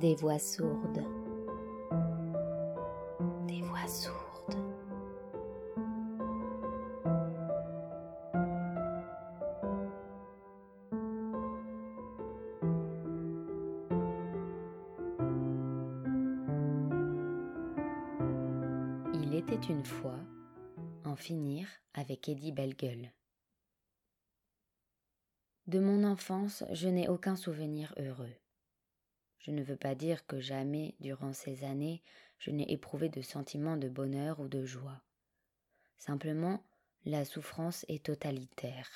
Des voix sourdes. Des voix sourdes. Il était une fois en finir avec Eddie Bellegueule. De mon enfance, je n'ai aucun souvenir heureux. Je ne veux pas dire que jamais, durant ces années, je n'ai éprouvé de sentiments de bonheur ou de joie. Simplement, la souffrance est totalitaire.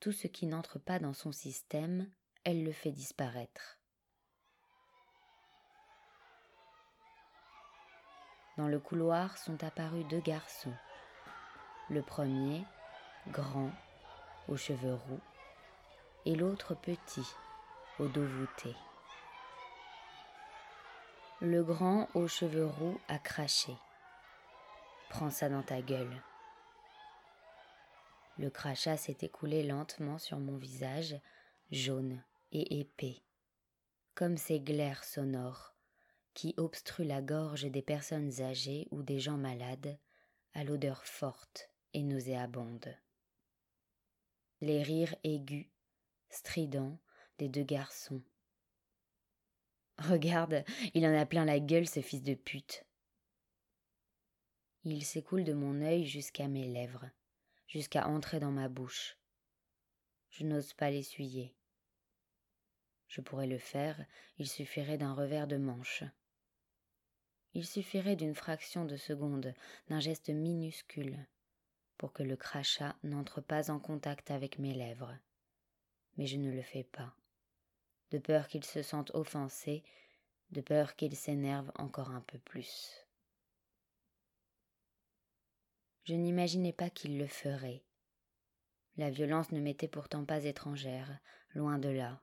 Tout ce qui n'entre pas dans son système, elle le fait disparaître. Dans le couloir sont apparus deux garçons. Le premier, grand, aux cheveux roux, et l'autre petit, au dos voûté. Le grand aux cheveux roux a craché. Prends ça dans ta gueule. Le crachat s'est écoulé lentement sur mon visage, jaune et épais, comme ces glaires sonores qui obstruent la gorge des personnes âgées ou des gens malades, à l'odeur forte et nauséabonde. Les rires aigus, stridents, des deux garçons Regarde, il en a plein la gueule, ce fils de pute. Il s'écoule de mon œil jusqu'à mes lèvres, jusqu'à entrer dans ma bouche. Je n'ose pas l'essuyer. Je pourrais le faire, il suffirait d'un revers de manche. Il suffirait d'une fraction de seconde, d'un geste minuscule, pour que le crachat n'entre pas en contact avec mes lèvres. Mais je ne le fais pas de peur qu'il se sente offensé, de peur qu'il s'énerve encore un peu plus. Je n'imaginais pas qu'il le ferait. La violence ne m'était pourtant pas étrangère, loin de là.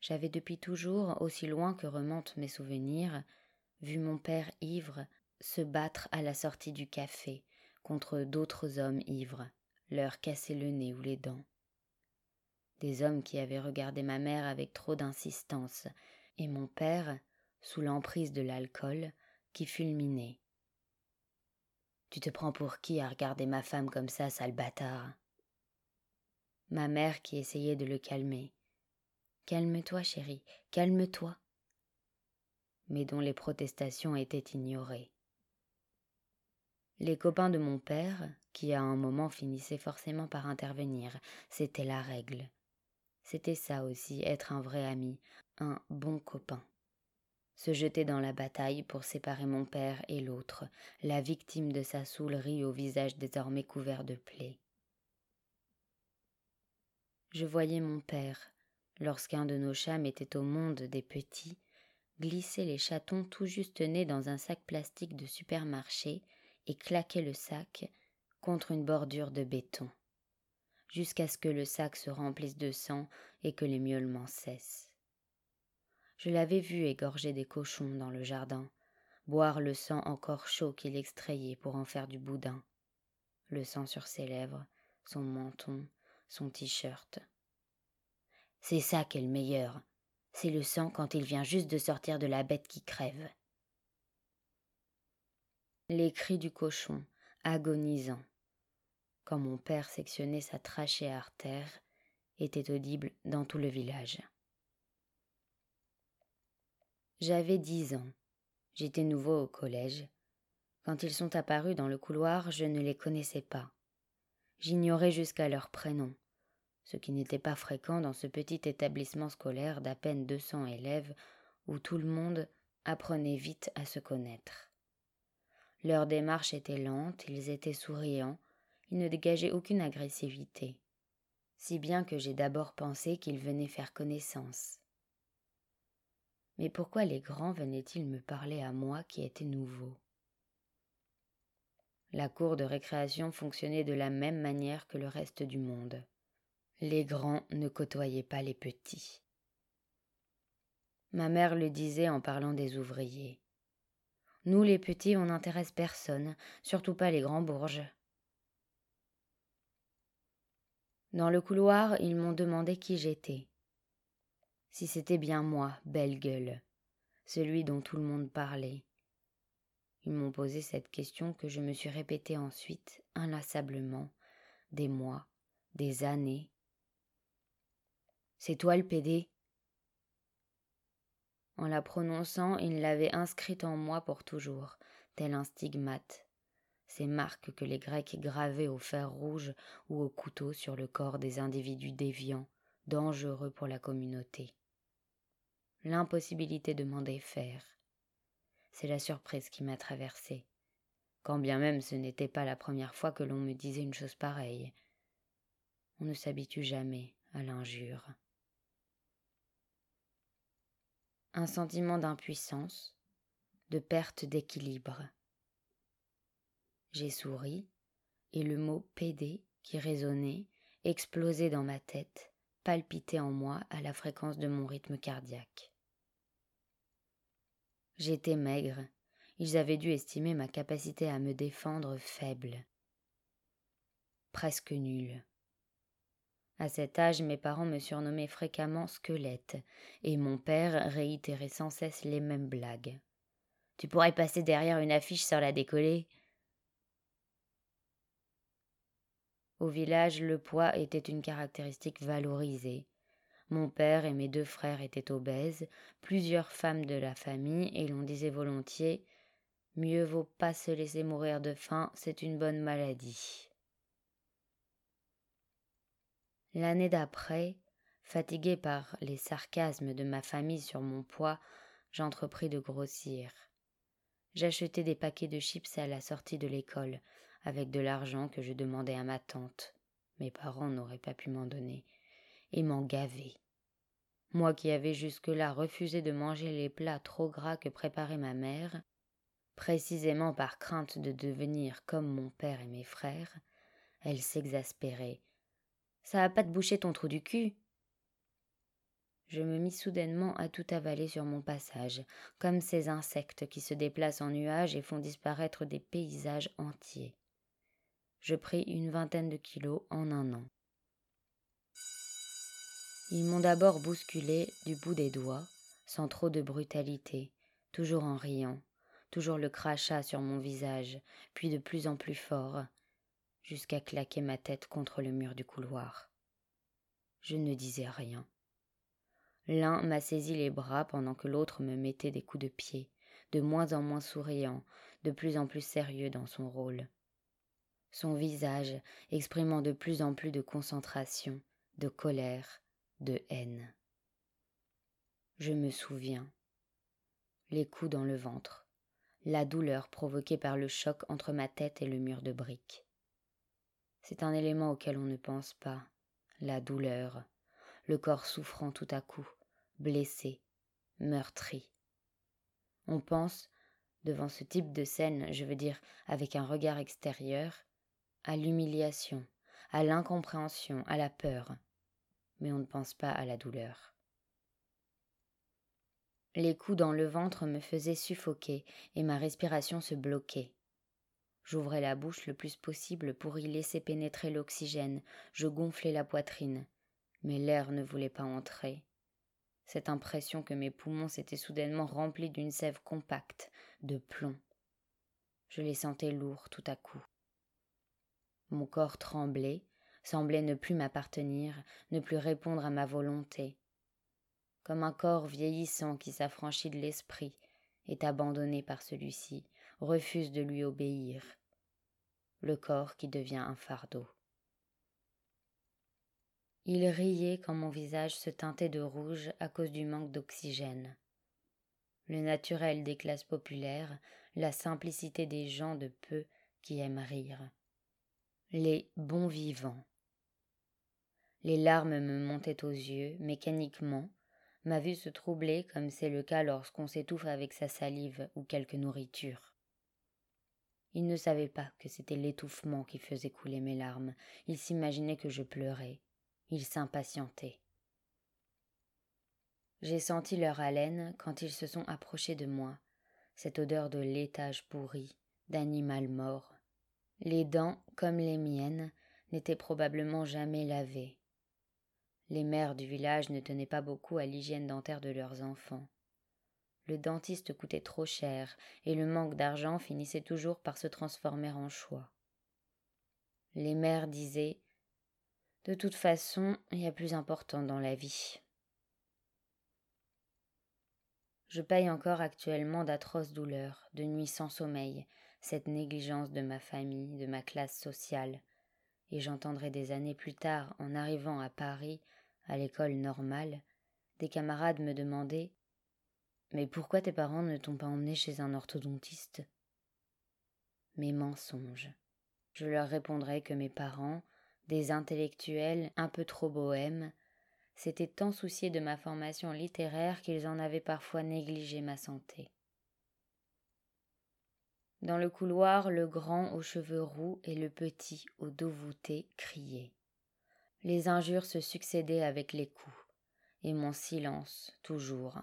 J'avais depuis toujours, aussi loin que remontent mes souvenirs, vu mon père ivre se battre à la sortie du café contre d'autres hommes ivres, leur casser le nez ou les dents des hommes qui avaient regardé ma mère avec trop d'insistance, et mon père, sous l'emprise de l'alcool, qui fulminait. Tu te prends pour qui à regarder ma femme comme ça, sale bâtard? Ma mère qui essayait de le calmer. Calme-toi, chérie, calme-toi. Mais dont les protestations étaient ignorées. Les copains de mon père, qui à un moment finissaient forcément par intervenir, c'était la règle. C'était ça aussi, être un vrai ami, un bon copain. Se jeter dans la bataille pour séparer mon père et l'autre, la victime de sa saoulerie au visage désormais couvert de plaies. Je voyais mon père, lorsqu'un de nos chats mettait au monde des petits, glisser les chatons tout juste nés dans un sac plastique de supermarché et claquer le sac contre une bordure de béton jusqu'à ce que le sac se remplisse de sang et que les miaulements cessent. Je l'avais vu égorger des cochons dans le jardin, boire le sang encore chaud qu'il extrayait pour en faire du boudin, le sang sur ses lèvres, son menton, son t-shirt. C'est ça qui est le meilleur, c'est le sang quand il vient juste de sortir de la bête qui crève. Les cris du cochon, agonisants, quand mon père sectionnait sa trachée artère, était audible dans tout le village. J'avais dix ans. J'étais nouveau au collège. Quand ils sont apparus dans le couloir, je ne les connaissais pas. J'ignorais jusqu'à leur prénom, ce qui n'était pas fréquent dans ce petit établissement scolaire d'à peine deux cents élèves où tout le monde apprenait vite à se connaître. Leur démarche était lente, ils étaient souriants, il ne dégageait aucune agressivité, si bien que j'ai d'abord pensé qu'il venait faire connaissance. Mais pourquoi les grands venaient-ils me parler à moi qui étais nouveau? La cour de récréation fonctionnait de la même manière que le reste du monde. Les grands ne côtoyaient pas les petits. Ma mère le disait en parlant des ouvriers. Nous les petits, on n'intéresse personne, surtout pas les grands bourges. Dans le couloir, ils m'ont demandé qui j'étais. Si c'était bien moi, belle gueule, celui dont tout le monde parlait. Ils m'ont posé cette question que je me suis répétée ensuite, inlassablement, des mois, des années. C'est toi le PD En la prononçant, il l'avait inscrite en moi pour toujours, tel un stigmate, ces marques que les Grecs gravaient au fer rouge ou au couteau sur le corps des individus déviants, dangereux pour la communauté. L'impossibilité de m'en défaire. C'est la surprise qui m'a traversée, quand bien même ce n'était pas la première fois que l'on me disait une chose pareille. On ne s'habitue jamais à l'injure. Un sentiment d'impuissance, de perte d'équilibre. J'ai souri, et le mot PD qui résonnait, explosait dans ma tête, palpitait en moi à la fréquence de mon rythme cardiaque. J'étais maigre, ils avaient dû estimer ma capacité à me défendre faible, presque nulle. À cet âge, mes parents me surnommaient fréquemment squelette, et mon père réitérait sans cesse les mêmes blagues. Tu pourrais passer derrière une affiche sans la décoller. Au village, le poids était une caractéristique valorisée. Mon père et mes deux frères étaient obèses, plusieurs femmes de la famille, et l'on disait volontiers Mieux vaut pas se laisser mourir de faim, c'est une bonne maladie. L'année d'après, fatigué par les sarcasmes de ma famille sur mon poids, j'entrepris de grossir. J'achetais des paquets de chips à la sortie de l'école, avec de l'argent que je demandais à ma tante. Mes parents n'auraient pas pu m'en donner, et m'en gaver. Moi qui avais jusque-là refusé de manger les plats trop gras que préparait ma mère, précisément par crainte de devenir comme mon père et mes frères, elle s'exaspérait. Ça va pas te boucher ton trou du cul. Je me mis soudainement à tout avaler sur mon passage, comme ces insectes qui se déplacent en nuages et font disparaître des paysages entiers je pris une vingtaine de kilos en un an. Ils m'ont d'abord bousculé du bout des doigts, sans trop de brutalité, toujours en riant, toujours le crachat sur mon visage, puis de plus en plus fort, jusqu'à claquer ma tête contre le mur du couloir. Je ne disais rien. L'un m'a saisi les bras pendant que l'autre me mettait des coups de pied, de moins en moins souriant, de plus en plus sérieux dans son rôle son visage exprimant de plus en plus de concentration, de colère, de haine. Je me souviens. Les coups dans le ventre, la douleur provoquée par le choc entre ma tête et le mur de briques. C'est un élément auquel on ne pense pas, la douleur, le corps souffrant tout à coup, blessé, meurtri. On pense, devant ce type de scène, je veux dire avec un regard extérieur, à l'humiliation, à l'incompréhension, à la peur, mais on ne pense pas à la douleur. Les coups dans le ventre me faisaient suffoquer et ma respiration se bloquait. J'ouvrais la bouche le plus possible pour y laisser pénétrer l'oxygène, je gonflais la poitrine, mais l'air ne voulait pas entrer. Cette impression que mes poumons s'étaient soudainement remplis d'une sève compacte, de plomb. Je les sentais lourds tout à coup. Mon corps tremblait, semblait ne plus m'appartenir, ne plus répondre à ma volonté. Comme un corps vieillissant qui s'affranchit de l'esprit, est abandonné par celui-ci, refuse de lui obéir. Le corps qui devient un fardeau. Il riait quand mon visage se teintait de rouge à cause du manque d'oxygène. Le naturel des classes populaires, la simplicité des gens de peu qui aiment rire les bons vivants. Les larmes me montaient aux yeux, mécaniquement, ma vue se troublait comme c'est le cas lorsqu'on s'étouffe avec sa salive ou quelque nourriture. Il ne savait pas que c'était l'étouffement qui faisait couler mes larmes, il s'imaginait que je pleurais, il s'impatientait. J'ai senti leur haleine quand ils se sont approchés de moi, cette odeur de laitage pourri, d'animal mort, les dents, comme les miennes, n'étaient probablement jamais lavées. Les mères du village ne tenaient pas beaucoup à l'hygiène dentaire de leurs enfants. Le dentiste coûtait trop cher, et le manque d'argent finissait toujours par se transformer en choix. Les mères disaient De toute façon, il y a plus important dans la vie. Je paye encore actuellement d'atroces douleurs, de nuits sans sommeil, cette négligence de ma famille, de ma classe sociale, et j'entendrai des années plus tard, en arrivant à Paris, à l'école normale, des camarades me demander Mais pourquoi tes parents ne t'ont pas emmené chez un orthodontiste? Mes mensonges. Je leur répondrai que mes parents, des intellectuels un peu trop bohèmes, s'étaient tant souciés de ma formation littéraire qu'ils en avaient parfois négligé ma santé. Dans le couloir, le grand aux cheveux roux et le petit au dos voûté criaient. Les injures se succédaient avec les coups, et mon silence toujours.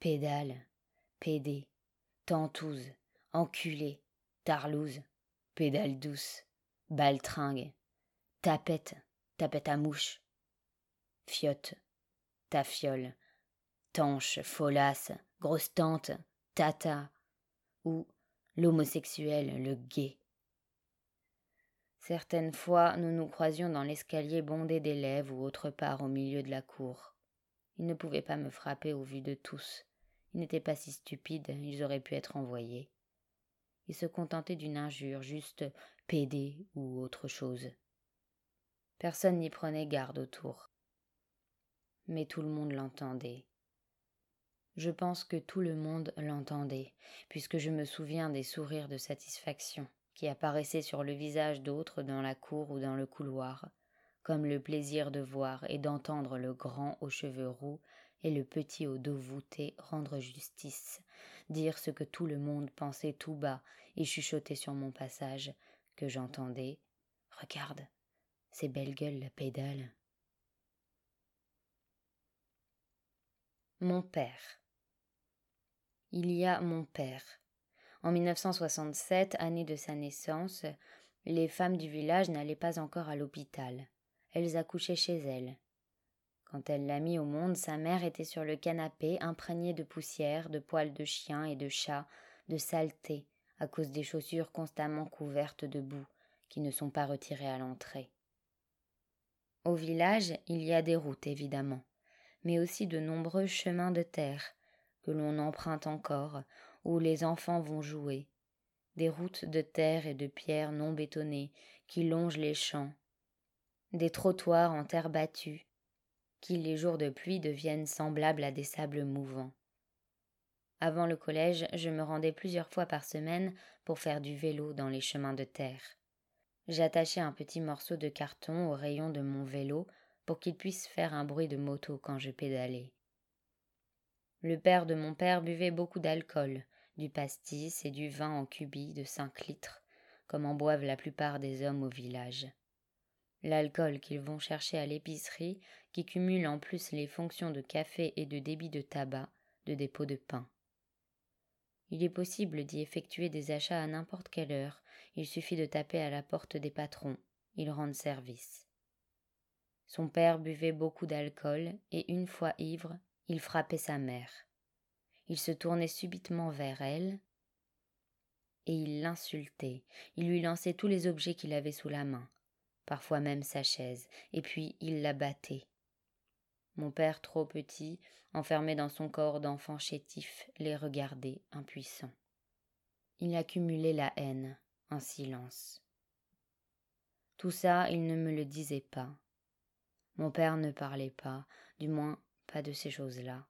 Pédale, pédé, tantouze, enculé, tarlouse, pédale douce, baltringue, tapette, tapette à mouche, fiotte, tafiole, tanche, folasse, grosse tante, tata, ou l'homosexuel, le gay. Certaines fois, nous nous croisions dans l'escalier bondé d'élèves ou autre part au milieu de la cour. Ils ne pouvaient pas me frapper au vu de tous. Ils n'étaient pas si stupides, ils auraient pu être envoyés. Ils se contentaient d'une injure, juste pédé ou autre chose. Personne n'y prenait garde autour. Mais tout le monde l'entendait. Je pense que tout le monde l'entendait, puisque je me souviens des sourires de satisfaction qui apparaissaient sur le visage d'autres dans la cour ou dans le couloir, comme le plaisir de voir et d'entendre le grand aux cheveux roux et le petit au dos voûté rendre justice, dire ce que tout le monde pensait tout bas et chuchoter sur mon passage, que j'entendais. Regarde, ces belles gueules la pédale. Mon père. Il y a mon père. En 1967, année de sa naissance, les femmes du village n'allaient pas encore à l'hôpital. Elles accouchaient chez elles. Quand elle l'a mis au monde, sa mère était sur le canapé, imprégnée de poussière, de poils de chien et de chat, de saleté, à cause des chaussures constamment couvertes de boue, qui ne sont pas retirées à l'entrée. Au village, il y a des routes, évidemment, mais aussi de nombreux chemins de terre, que l'on emprunte encore, où les enfants vont jouer, des routes de terre et de pierre non bétonnées qui longent les champs, des trottoirs en terre battue, qui les jours de pluie deviennent semblables à des sables mouvants. Avant le collège, je me rendais plusieurs fois par semaine pour faire du vélo dans les chemins de terre. J'attachais un petit morceau de carton au rayon de mon vélo pour qu'il puisse faire un bruit de moto quand je pédalais. Le père de mon père buvait beaucoup d'alcool, du pastis et du vin en cubis de cinq litres, comme en boivent la plupart des hommes au village. L'alcool qu'ils vont chercher à l'épicerie, qui cumule en plus les fonctions de café et de débit de tabac, de dépôt de pain. Il est possible d'y effectuer des achats à n'importe quelle heure, il suffit de taper à la porte des patrons, ils rendent service. Son père buvait beaucoup d'alcool, et une fois ivre, il frappait sa mère. Il se tournait subitement vers elle, et il l'insultait, il lui lançait tous les objets qu'il avait sous la main, parfois même sa chaise, et puis il la battait. Mon père, trop petit, enfermé dans son corps d'enfant chétif, les regardait, impuissant. Il accumulait la haine, en silence. Tout ça, il ne me le disait pas. Mon père ne parlait pas, du moins pas de ces choses-là.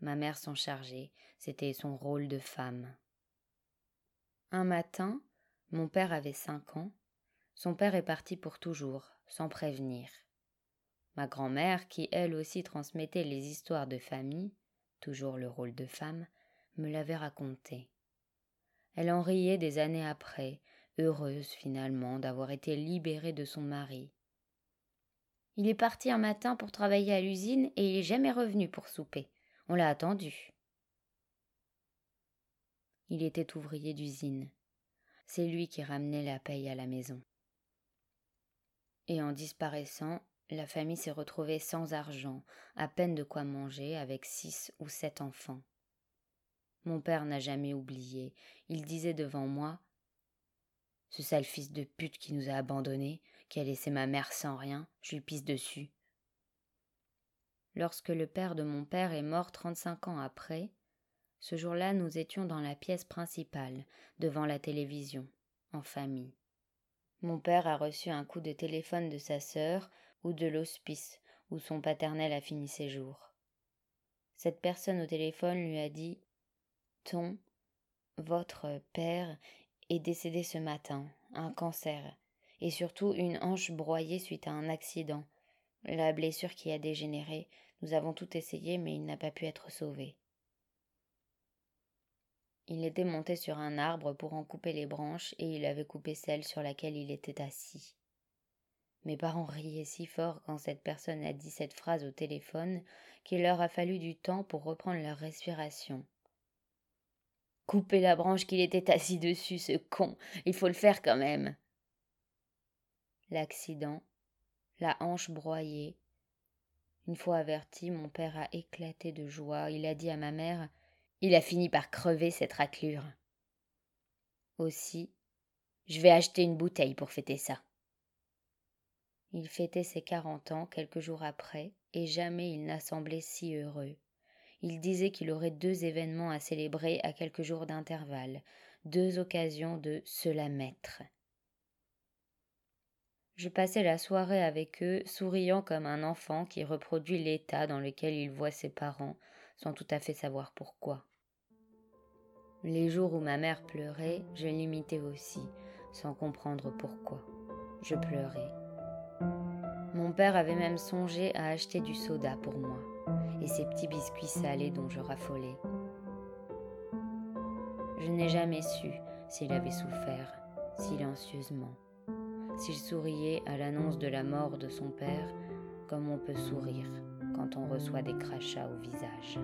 Ma mère s'en chargeait, c'était son rôle de femme. Un matin, mon père avait cinq ans, son père est parti pour toujours, sans prévenir. Ma grand-mère, qui elle aussi transmettait les histoires de famille, toujours le rôle de femme, me l'avait raconté. Elle en riait des années après, heureuse finalement d'avoir été libérée de son mari, il est parti un matin pour travailler à l'usine et il est jamais revenu pour souper. On l'a attendu. Il était ouvrier d'usine. C'est lui qui ramenait la paye à la maison. Et en disparaissant, La famille s'est retrouvée sans argent, à peine de quoi manger, avec six ou sept enfants. Mon père n'a jamais oublié. Il disait devant moi Ce sale fils de pute qui nous a abandonnés, qui a laissé ma mère sans rien, je lui pisse dessus. Lorsque le père de mon père est mort trente-cinq ans après, ce jour-là nous étions dans la pièce principale, devant la télévision, en famille. Mon père a reçu un coup de téléphone de sa sœur ou de l'hospice où son paternel a fini ses jours. Cette personne au téléphone lui a dit Ton, votre père, est décédé ce matin, un cancer, et surtout une hanche broyée suite à un accident. La blessure qui a dégénéré, nous avons tout essayé, mais il n'a pas pu être sauvé. Il était monté sur un arbre pour en couper les branches et il avait coupé celle sur laquelle il était assis. Mes parents riaient si fort quand cette personne a dit cette phrase au téléphone qu'il leur a fallu du temps pour reprendre leur respiration. Couper la branche qu'il était assis dessus, ce con. Il faut le faire quand même. L'accident, la hanche broyée. Une fois averti, mon père a éclaté de joie. Il a dit à ma mère Il a fini par crever cette raclure. Aussi, je vais acheter une bouteille pour fêter ça. Il fêtait ses quarante ans quelques jours après, et jamais il n'a semblé si heureux. Il disait qu'il aurait deux événements à célébrer à quelques jours d'intervalle, deux occasions de se la mettre. Je passais la soirée avec eux, souriant comme un enfant qui reproduit l'état dans lequel il voit ses parents, sans tout à fait savoir pourquoi. Les jours où ma mère pleurait, je l'imitais aussi, sans comprendre pourquoi. Je pleurais. Mon père avait même songé à acheter du soda pour moi et ces petits biscuits salés dont je raffolais. Je n'ai jamais su s'il avait souffert, silencieusement, s'il souriait à l'annonce de la mort de son père, comme on peut sourire quand on reçoit des crachats au visage.